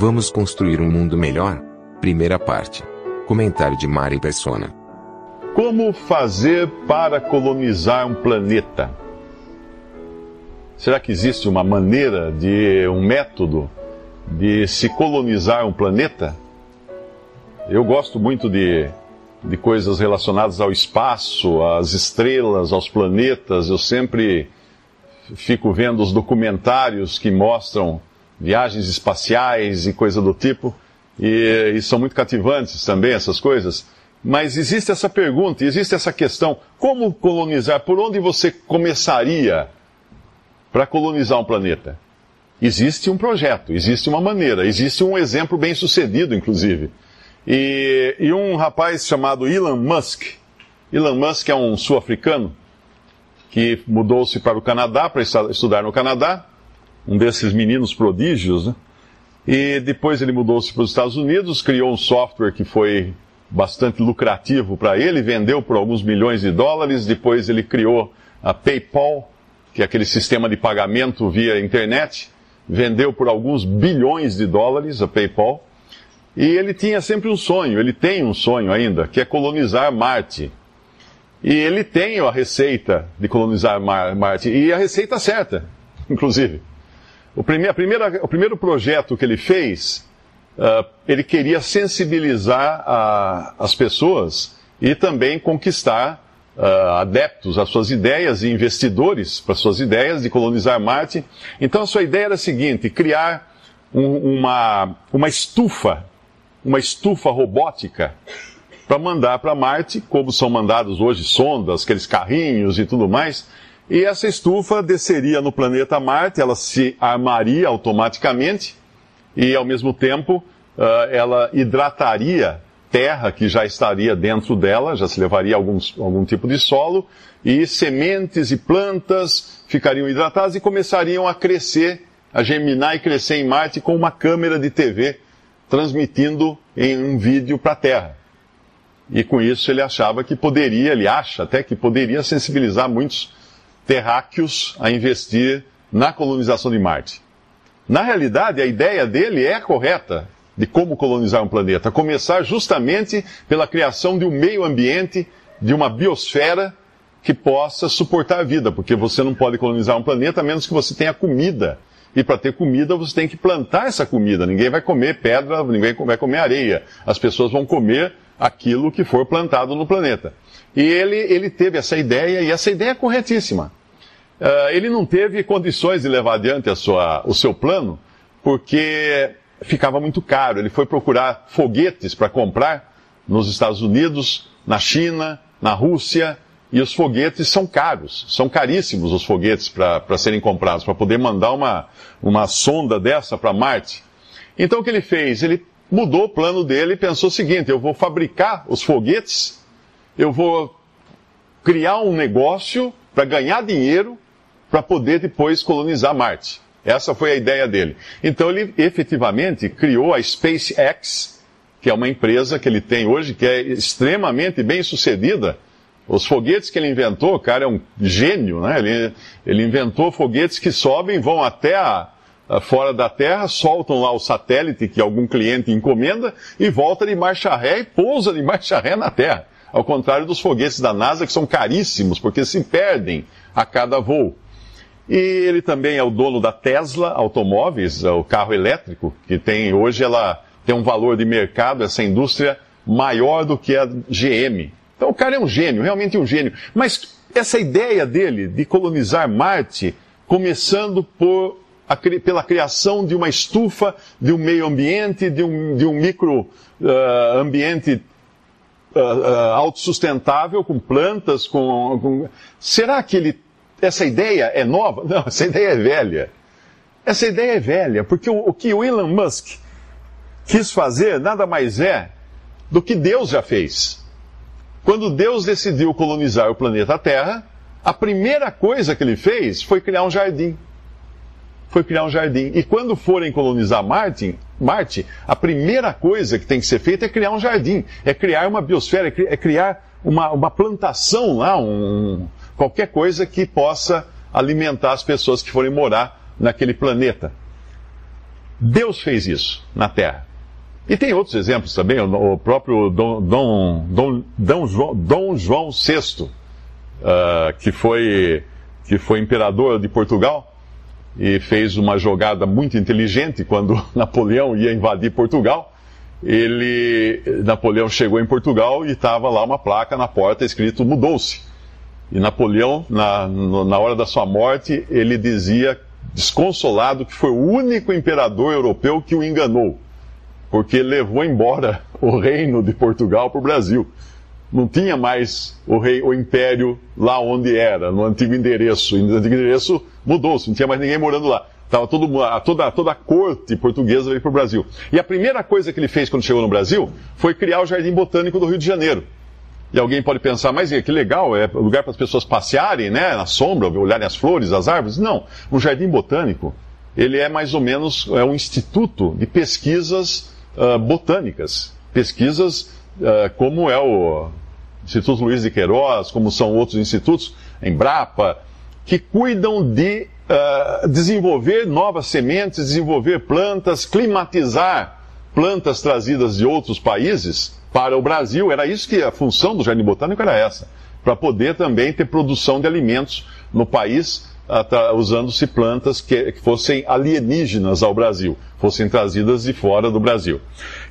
Vamos construir um mundo melhor? Primeira parte. Comentário de Mari Persona. Como fazer para colonizar um planeta? Será que existe uma maneira de um método de se colonizar um planeta? Eu gosto muito de, de coisas relacionadas ao espaço, às estrelas, aos planetas. Eu sempre fico vendo os documentários que mostram viagens espaciais e coisa do tipo, e, e são muito cativantes também essas coisas. Mas existe essa pergunta, existe essa questão: como colonizar? Por onde você começaria para colonizar um planeta? Existe um projeto, existe uma maneira, existe um exemplo bem sucedido, inclusive. E, e um rapaz chamado Elon Musk, Elon Musk é um sul-africano que mudou-se para o Canadá para estudar no Canadá, um desses meninos prodígios, né? E depois ele mudou-se para os Estados Unidos, criou um software que foi bastante lucrativo para ele, vendeu por alguns milhões de dólares. Depois ele criou a PayPal, que é aquele sistema de pagamento via internet, vendeu por alguns bilhões de dólares a PayPal. E ele tinha sempre um sonho, ele tem um sonho ainda, que é colonizar Marte. E ele tem a receita de colonizar Mar Marte, e a receita certa, inclusive. O, prime primeira, o primeiro projeto que ele fez, uh, ele queria sensibilizar a, as pessoas e também conquistar uh, adeptos às suas ideias e investidores para suas ideias de colonizar Marte. Então a sua ideia era a seguinte: criar um, uma, uma estufa uma estufa robótica para mandar para Marte, como são mandados hoje sondas, aqueles carrinhos e tudo mais. E essa estufa desceria no planeta Marte, ela se armaria automaticamente e, ao mesmo tempo, uh, ela hidrataria terra que já estaria dentro dela, já se levaria alguns, algum tipo de solo, e sementes e plantas ficariam hidratadas e começariam a crescer, a germinar e crescer em Marte com uma câmera de TV transmitindo em um vídeo para a Terra. E com isso ele achava que poderia, ele acha até que poderia sensibilizar muitos terráqueos a investir na colonização de Marte. Na realidade, a ideia dele é correta de como colonizar um planeta. Começar justamente pela criação de um meio ambiente, de uma biosfera que possa suportar a vida, porque você não pode colonizar um planeta a menos que você tenha comida e para ter comida, você tem que plantar essa comida. Ninguém vai comer pedra, ninguém vai comer areia. As pessoas vão comer aquilo que for plantado no planeta. E ele, ele teve essa ideia, e essa ideia é corretíssima. Uh, ele não teve condições de levar adiante sua, o seu plano, porque ficava muito caro. Ele foi procurar foguetes para comprar nos Estados Unidos, na China, na Rússia, e os foguetes são caros, são caríssimos os foguetes para serem comprados, para poder mandar uma, uma sonda dessa para Marte. Então o que ele fez? Ele mudou o plano dele e pensou o seguinte: eu vou fabricar os foguetes, eu vou criar um negócio para ganhar dinheiro para poder depois colonizar Marte. Essa foi a ideia dele. Então ele efetivamente criou a SpaceX, que é uma empresa que ele tem hoje, que é extremamente bem sucedida os foguetes que ele inventou, o cara é um gênio, né? Ele, ele inventou foguetes que sobem, vão até a, a fora da Terra, soltam lá o satélite que algum cliente encomenda e volta de marcha ré e pousa de marcha ré na Terra. Ao contrário dos foguetes da NASA, que são caríssimos, porque se perdem a cada voo. E ele também é o dono da Tesla Automóveis, é o carro elétrico, que tem hoje ela tem um valor de mercado, essa indústria, maior do que a GM. Então o cara é um gênio, realmente um gênio. Mas essa ideia dele de colonizar Marte, começando por a, pela criação de uma estufa, de um meio ambiente, de um, de um micro uh, ambiente uh, uh, autossustentável, com plantas, com, com, Será que ele, essa ideia é nova? Não, essa ideia é velha. Essa ideia é velha, porque o, o que o Elon Musk quis fazer nada mais é do que Deus já fez. Quando Deus decidiu colonizar o planeta Terra, a primeira coisa que ele fez foi criar um jardim. Foi criar um jardim. E quando forem colonizar Marte, Marte, a primeira coisa que tem que ser feita é criar um jardim, é criar uma biosfera, é criar uma, uma plantação lá, um, qualquer coisa que possa alimentar as pessoas que forem morar naquele planeta. Deus fez isso na Terra. E tem outros exemplos também, o próprio Dom, Dom, Dom, Dom, João, João VI, uh, que, foi, que foi imperador de Portugal e fez uma jogada muito inteligente quando Napoleão ia invadir Portugal. Ele, Napoleão chegou em Portugal e estava lá uma placa na porta escrito mudou-se. E Napoleão, na, na hora da sua morte, ele dizia, desconsolado, que foi o único imperador europeu que o enganou porque levou embora o reino de Portugal para o Brasil. Não tinha mais o, rei, o império lá onde era, no antigo endereço. No antigo endereço mudou-se, não tinha mais ninguém morando lá. Tava todo, toda, toda a corte portuguesa veio para o Brasil. E a primeira coisa que ele fez quando chegou no Brasil foi criar o Jardim Botânico do Rio de Janeiro. E alguém pode pensar, mas que legal, é lugar para as pessoas passearem, né, na sombra, olharem as flores, as árvores. Não, o Jardim Botânico, ele é mais ou menos é um instituto de pesquisas uh, botânicas, pesquisas uh, como é o Instituto Luiz de Queiroz, como são outros institutos, Embrapa, que cuidam de uh, desenvolver novas sementes, desenvolver plantas, climatizar plantas trazidas de outros países para o Brasil. Era isso que a função do Jardim Botânico era essa, para poder também ter produção de alimentos no país usando-se plantas que, fossem alienígenas ao Brasil, fossem trazidas de fora do Brasil.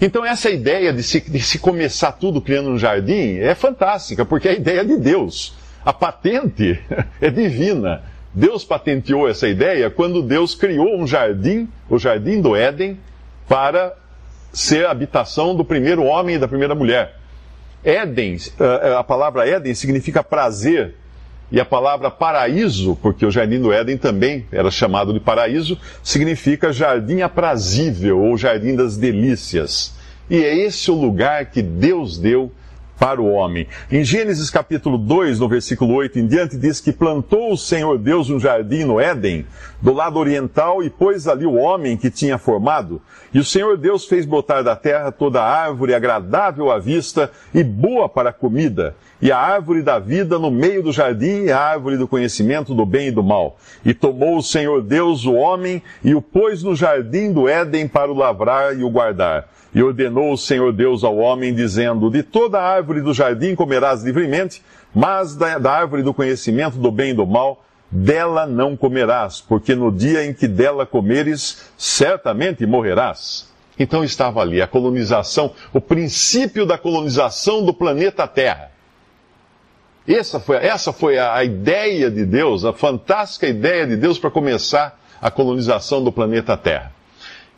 Então essa ideia de se, de se começar tudo criando um jardim é fantástica, porque é a ideia de Deus. A patente é divina. Deus patenteou essa ideia quando Deus criou um jardim, o jardim do Éden, para ser a habitação do primeiro homem e da primeira mulher. Éden, eh, a palavra Éden significa prazer e a palavra paraíso, porque o jardim do Éden também era chamado de paraíso, significa jardim aprazível ou jardim das delícias. E é esse o lugar que Deus deu para o homem. Em Gênesis capítulo 2, no versículo 8 em diante, diz que plantou o Senhor Deus um jardim no Éden, do lado oriental, e pôs ali o homem que tinha formado. E o Senhor Deus fez botar da terra toda árvore agradável à vista e boa para a comida, e a árvore da vida no meio do jardim e a árvore do conhecimento do bem e do mal. E tomou o Senhor Deus o homem e o pôs no jardim do Éden para o lavrar e o guardar. E ordenou o Senhor Deus ao homem, dizendo: De toda árvore do jardim comerás livremente, mas da, da árvore do conhecimento do bem e do mal, dela não comerás, porque no dia em que dela comeres, certamente morrerás. Então estava ali a colonização, o princípio da colonização do planeta Terra. Essa foi, essa foi a, a ideia de Deus, a fantástica ideia de Deus para começar a colonização do planeta Terra.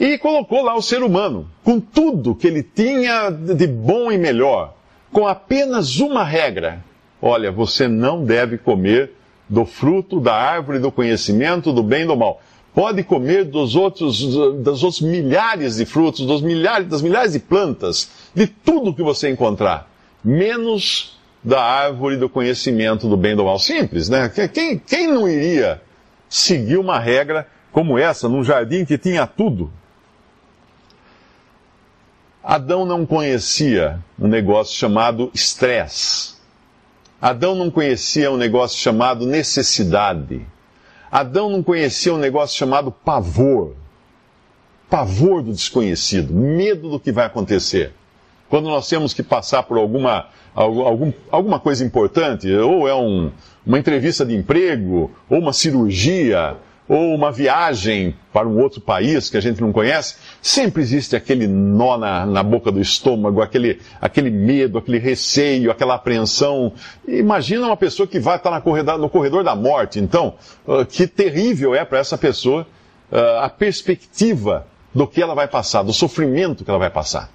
E colocou lá o ser humano, com tudo que ele tinha de bom e melhor, com apenas uma regra: olha, você não deve comer do fruto da árvore do conhecimento do bem e do mal. Pode comer dos outros, dos outros milhares de frutos, dos milhares, das milhares de plantas, de tudo que você encontrar, menos da árvore do conhecimento do bem e do mal. Simples, né? Quem, quem não iria seguir uma regra como essa num jardim que tinha tudo? Adão não conhecia um negócio chamado estresse. Adão não conhecia um negócio chamado necessidade. Adão não conhecia um negócio chamado pavor. Pavor do desconhecido, medo do que vai acontecer. Quando nós temos que passar por alguma algum, alguma coisa importante, ou é um, uma entrevista de emprego, ou uma cirurgia, ou uma viagem para um outro país que a gente não conhece, sempre existe aquele nó na, na boca do estômago, aquele, aquele medo, aquele receio, aquela apreensão. Imagina uma pessoa que vai estar corredor, no corredor da morte, então, uh, que terrível é para essa pessoa uh, a perspectiva do que ela vai passar, do sofrimento que ela vai passar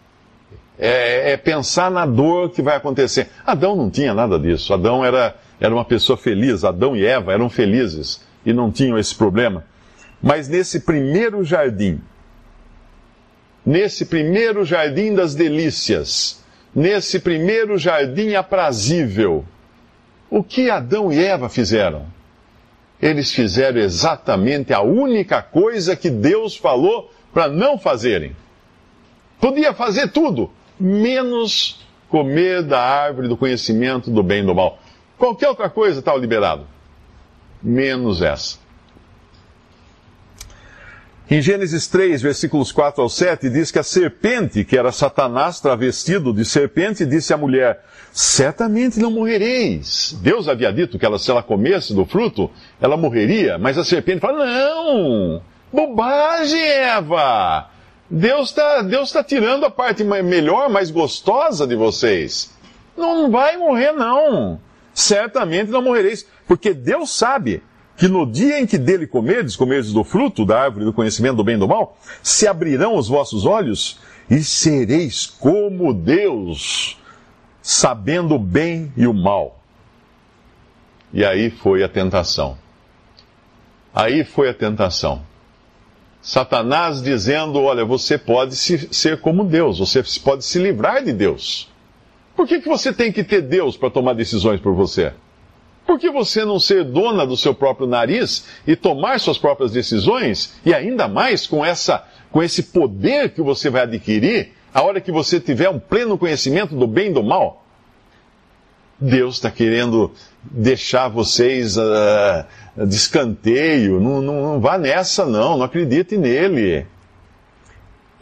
é, é, pensar na dor que vai acontecer. Adão não tinha nada disso. Adão era, era uma pessoa feliz. Adão e Eva eram felizes e não tinham esse problema. Mas nesse primeiro jardim, nesse primeiro jardim das delícias, nesse primeiro jardim aprazível, o que Adão e Eva fizeram? Eles fizeram exatamente a única coisa que Deus falou para não fazerem. Podia fazer tudo, menos comer da árvore do conhecimento do bem e do mal. Qualquer outra coisa estava liberado, menos essa. Em Gênesis 3, versículos 4 ao 7, diz que a serpente, que era Satanás travestido de serpente, disse à mulher: Certamente não morrereis. Deus havia dito que ela, se ela comesse do fruto, ela morreria, mas a serpente fala: Não! Bobagem, Eva! Deus está Deus tá tirando a parte melhor, mais gostosa de vocês. Não vai morrer, não. Certamente não morrereis, porque Deus sabe que no dia em que dele comerdes, comerdes do fruto da árvore do conhecimento do bem e do mal, se abrirão os vossos olhos e sereis como Deus, sabendo o bem e o mal. E aí foi a tentação. Aí foi a tentação. Satanás dizendo: Olha, você pode ser como Deus, você pode se livrar de Deus. Por que, que você tem que ter Deus para tomar decisões por você? Por que você não ser dona do seu próprio nariz e tomar suas próprias decisões, e ainda mais com, essa, com esse poder que você vai adquirir, a hora que você tiver um pleno conhecimento do bem e do mal? Deus está querendo deixar vocês uh, de escanteio. Não, não, não vá nessa, não. Não acredite nele.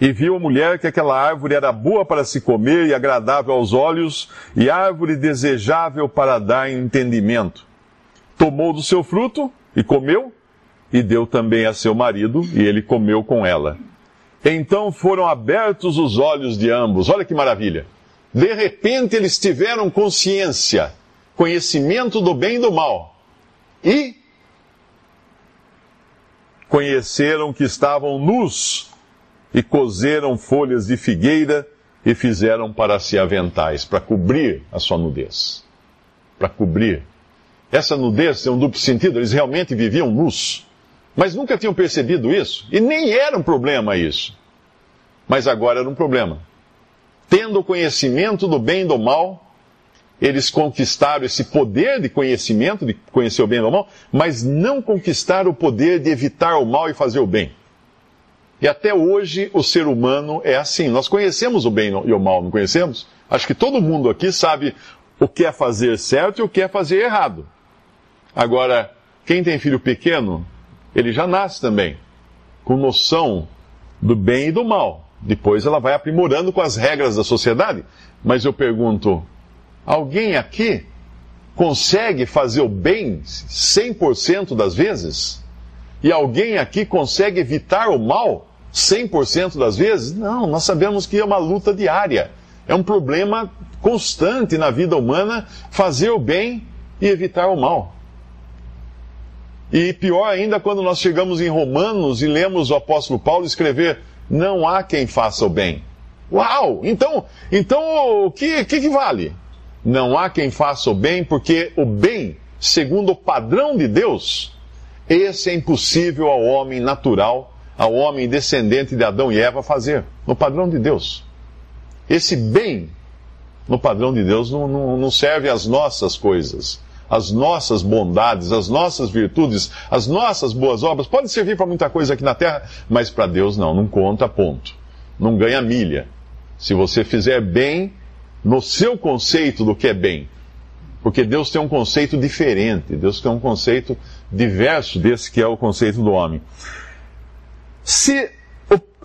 E viu a mulher que aquela árvore era boa para se comer e agradável aos olhos, e árvore desejável para dar entendimento. Tomou do seu fruto e comeu, e deu também a seu marido, e ele comeu com ela. Então foram abertos os olhos de ambos. Olha que maravilha! De repente eles tiveram consciência, conhecimento do bem e do mal. E conheceram que estavam nus e cozeram folhas de figueira e fizeram para si aventais, para cobrir a sua nudez. Para cobrir. Essa nudez tem um duplo sentido, eles realmente viviam nus. Mas nunca tinham percebido isso. E nem era um problema isso. Mas agora era um problema. Tendo conhecimento do bem e do mal, eles conquistaram esse poder de conhecimento, de conhecer o bem e o mal, mas não conquistaram o poder de evitar o mal e fazer o bem. E até hoje o ser humano é assim. Nós conhecemos o bem e o mal, não conhecemos? Acho que todo mundo aqui sabe o que é fazer certo e o que é fazer errado. Agora, quem tem filho pequeno, ele já nasce também com noção do bem e do mal. Depois ela vai aprimorando com as regras da sociedade. Mas eu pergunto, alguém aqui consegue fazer o bem 100% das vezes? E alguém aqui consegue evitar o mal 100% das vezes? Não, nós sabemos que é uma luta diária. É um problema constante na vida humana fazer o bem e evitar o mal. E pior ainda quando nós chegamos em Romanos e lemos o apóstolo Paulo escrever não há quem faça o bem. Uau! Então, então o que, que, que vale? Não há quem faça o bem, porque o bem, segundo o padrão de Deus, esse é impossível ao homem natural, ao homem descendente de Adão e Eva fazer, no padrão de Deus. Esse bem, no padrão de Deus, não, não, não serve às nossas coisas as nossas bondades, as nossas virtudes, as nossas boas obras. Pode servir para muita coisa aqui na terra, mas para Deus não, não conta ponto. Não ganha milha. Se você fizer bem no seu conceito do que é bem. Porque Deus tem um conceito diferente, Deus tem um conceito diverso desse que é o conceito do homem. Se,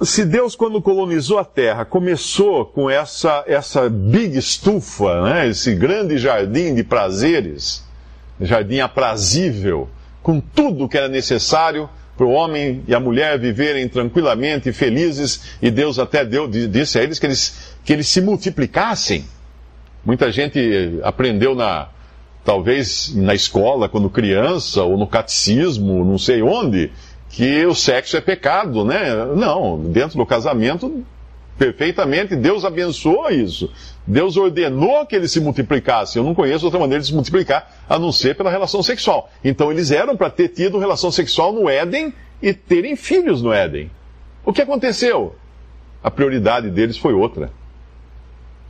se Deus, quando colonizou a terra, começou com essa, essa big estufa, né, esse grande jardim de prazeres, jardim aprazível, com tudo que era necessário para o homem e a mulher viverem tranquilamente felizes, e Deus até deu, disse a eles que, eles que eles se multiplicassem. Muita gente aprendeu na, talvez na escola, quando criança, ou no catecismo, não sei onde, que o sexo é pecado, né? Não, dentro do casamento perfeitamente, Deus abençoou isso. Deus ordenou que eles se multiplicassem. Eu não conheço outra maneira de se multiplicar a não ser pela relação sexual. Então eles eram para ter tido relação sexual no Éden e terem filhos no Éden. O que aconteceu? A prioridade deles foi outra.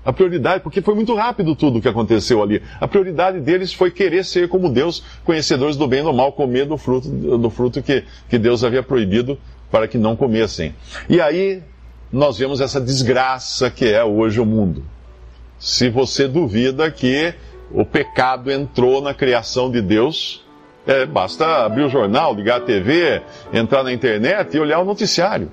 A prioridade, porque foi muito rápido tudo o que aconteceu ali. A prioridade deles foi querer ser como Deus, conhecedores do bem e do mal, comer do fruto, do fruto que, que Deus havia proibido para que não comessem. E aí nós vemos essa desgraça que é hoje o mundo. Se você duvida que o pecado entrou na criação de Deus, é, basta abrir o jornal, ligar a TV, entrar na internet e olhar o noticiário.